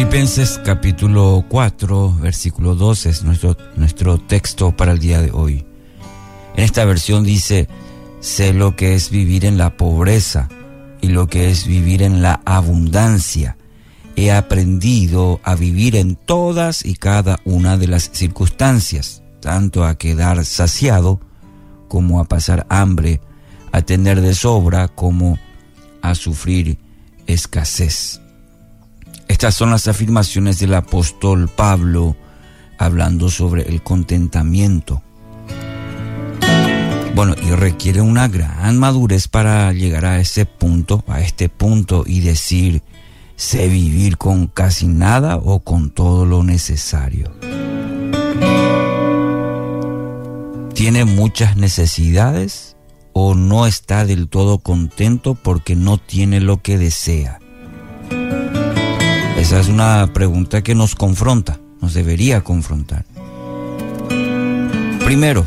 Filipenses capítulo 4, versículo 12 es nuestro, nuestro texto para el día de hoy. En esta versión dice, sé lo que es vivir en la pobreza y lo que es vivir en la abundancia. He aprendido a vivir en todas y cada una de las circunstancias, tanto a quedar saciado como a pasar hambre, a tener de sobra como a sufrir escasez. Estas son las afirmaciones del apóstol Pablo hablando sobre el contentamiento. Bueno, y requiere una gran madurez para llegar a ese punto, a este punto y decir, sé vivir con casi nada o con todo lo necesario. ¿Tiene muchas necesidades o no está del todo contento porque no tiene lo que desea? Esa es una pregunta que nos confronta, nos debería confrontar. Primero,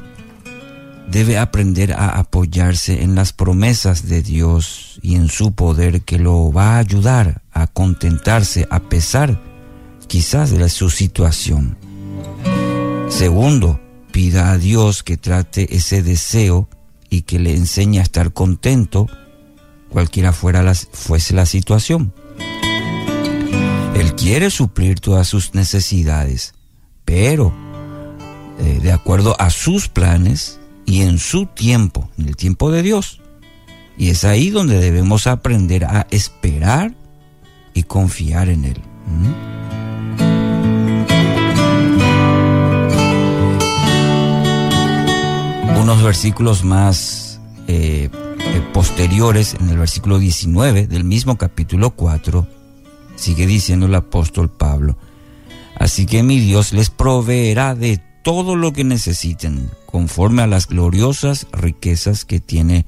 debe aprender a apoyarse en las promesas de Dios y en su poder que lo va a ayudar a contentarse a pesar quizás de su situación. Segundo, pida a Dios que trate ese deseo y que le enseñe a estar contento cualquiera fuera fuese la situación. Él quiere suplir todas sus necesidades, pero eh, de acuerdo a sus planes y en su tiempo, en el tiempo de Dios. Y es ahí donde debemos aprender a esperar y confiar en Él. Unos versículos más eh, eh, posteriores, en el versículo 19 del mismo capítulo 4, Sigue diciendo el apóstol Pablo. Así que mi Dios les proveerá de todo lo que necesiten, conforme a las gloriosas riquezas que tiene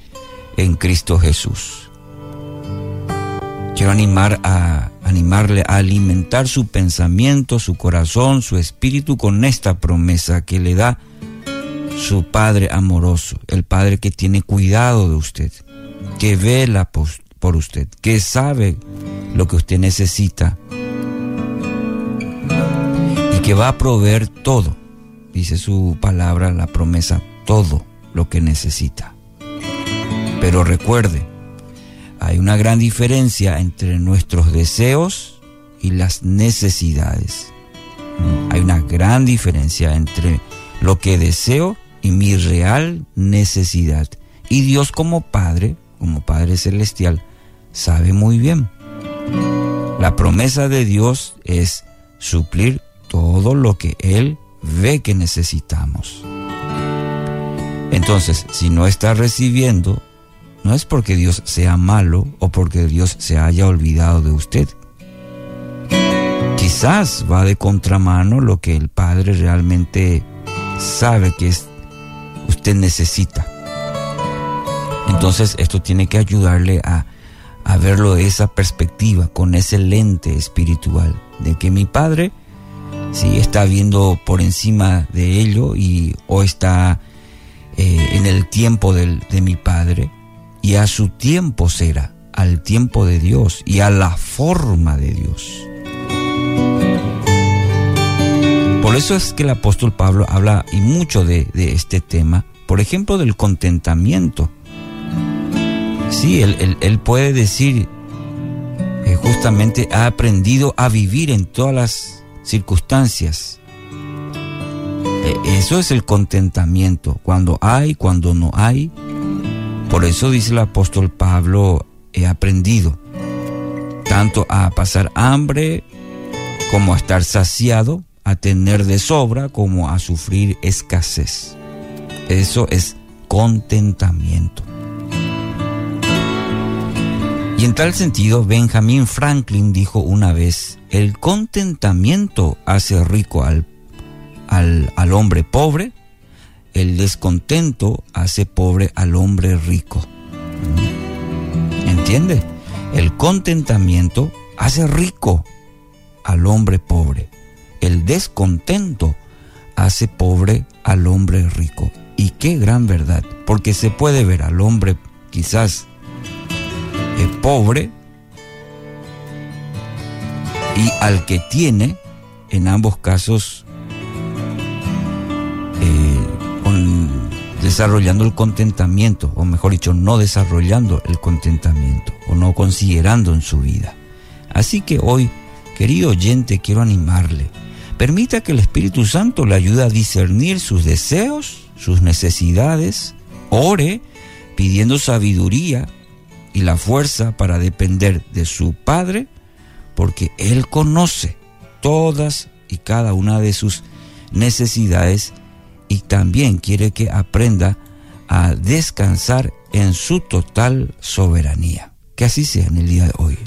en Cristo Jesús. Quiero animar a animarle a alimentar su pensamiento, su corazón, su espíritu con esta promesa que le da su Padre amoroso, el Padre que tiene cuidado de usted, que vela por usted, que sabe lo que usted necesita y que va a proveer todo, dice su palabra, la promesa, todo lo que necesita. Pero recuerde, hay una gran diferencia entre nuestros deseos y las necesidades. Hay una gran diferencia entre lo que deseo y mi real necesidad. Y Dios como Padre, como Padre Celestial, sabe muy bien. La promesa de Dios es suplir todo lo que Él ve que necesitamos. Entonces, si no está recibiendo, no es porque Dios sea malo o porque Dios se haya olvidado de usted. Quizás va de contramano lo que el Padre realmente sabe que usted necesita. Entonces esto tiene que ayudarle a a verlo de esa perspectiva, con ese lente espiritual, de que mi Padre sí está viendo por encima de ello y o está eh, en el tiempo de mi Padre y a su tiempo será, al tiempo de Dios y a la forma de Dios. Por eso es que el apóstol Pablo habla y mucho de, de este tema, por ejemplo, del contentamiento Sí, él, puede decir, eh, justamente ha aprendido a vivir en todas las circunstancias. E, eso es el contentamiento, cuando hay, cuando no hay. Por eso dice el apóstol Pablo, he aprendido tanto a pasar hambre como a estar saciado, a tener de sobra como a sufrir escasez. Eso es contentamiento. Y en tal sentido, Benjamin Franklin dijo una vez, el contentamiento hace rico al, al, hombre pobre, el descontento hace pobre al hombre rico. ¿Entiende? El contentamiento hace rico al hombre pobre. El descontento hace pobre al hombre rico. Y qué gran verdad, porque se puede ver al hombre quizás pobre y al que tiene, en ambos casos, eh, desarrollando el contentamiento, o mejor dicho, no desarrollando el contentamiento, o no considerando en su vida. Así que hoy, querido oyente, quiero animarle. Permita que el Espíritu Santo le ayude a discernir sus deseos, sus necesidades, ore pidiendo sabiduría y la fuerza para depender de su Padre, porque Él conoce todas y cada una de sus necesidades y también quiere que aprenda a descansar en su total soberanía. Que así sea en el día de hoy.